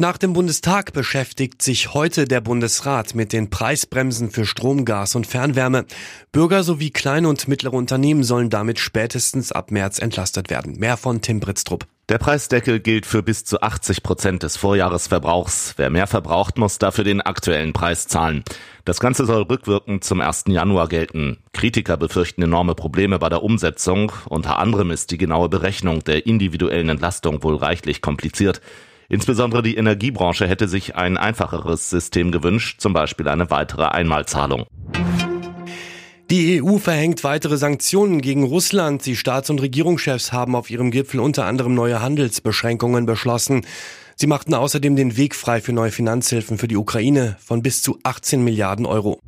Nach dem Bundestag beschäftigt sich heute der Bundesrat mit den Preisbremsen für Strom, Gas und Fernwärme. Bürger sowie kleine und mittlere Unternehmen sollen damit spätestens ab März entlastet werden. Mehr von Tim Britztrup. Der Preisdeckel gilt für bis zu 80 Prozent des Vorjahresverbrauchs. Wer mehr verbraucht, muss dafür den aktuellen Preis zahlen. Das Ganze soll rückwirkend zum 1. Januar gelten. Kritiker befürchten enorme Probleme bei der Umsetzung. Unter anderem ist die genaue Berechnung der individuellen Entlastung wohl reichlich kompliziert. Insbesondere die Energiebranche hätte sich ein einfacheres System gewünscht, zum Beispiel eine weitere Einmalzahlung. Die EU verhängt weitere Sanktionen gegen Russland. Die Staats- und Regierungschefs haben auf ihrem Gipfel unter anderem neue Handelsbeschränkungen beschlossen. Sie machten außerdem den Weg frei für neue Finanzhilfen für die Ukraine von bis zu 18 Milliarden Euro.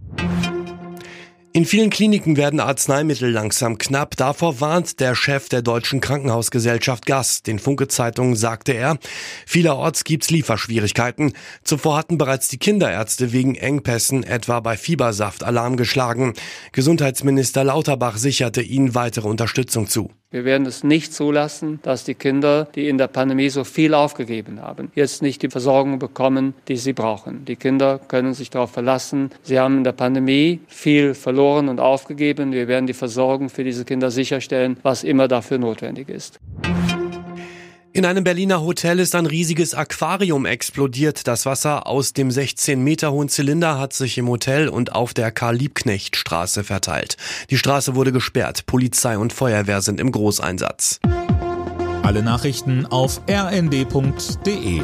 In vielen Kliniken werden Arzneimittel langsam knapp. Davor warnt der Chef der Deutschen Krankenhausgesellschaft Gas. Den Funke-Zeitungen sagte er, vielerorts gibt's Lieferschwierigkeiten. Zuvor hatten bereits die Kinderärzte wegen Engpässen etwa bei Fiebersaft Alarm geschlagen. Gesundheitsminister Lauterbach sicherte ihnen weitere Unterstützung zu. Wir werden es nicht zulassen, dass die Kinder, die in der Pandemie so viel aufgegeben haben, jetzt nicht die Versorgung bekommen, die sie brauchen. Die Kinder können sich darauf verlassen. Sie haben in der Pandemie viel verloren und aufgegeben. Wir werden die Versorgung für diese Kinder sicherstellen, was immer dafür notwendig ist. In einem Berliner Hotel ist ein riesiges Aquarium explodiert. Das Wasser aus dem 16 Meter hohen Zylinder hat sich im Hotel und auf der Karl-Liebknecht-Straße verteilt. Die Straße wurde gesperrt. Polizei und Feuerwehr sind im Großeinsatz. Alle Nachrichten auf rnd.de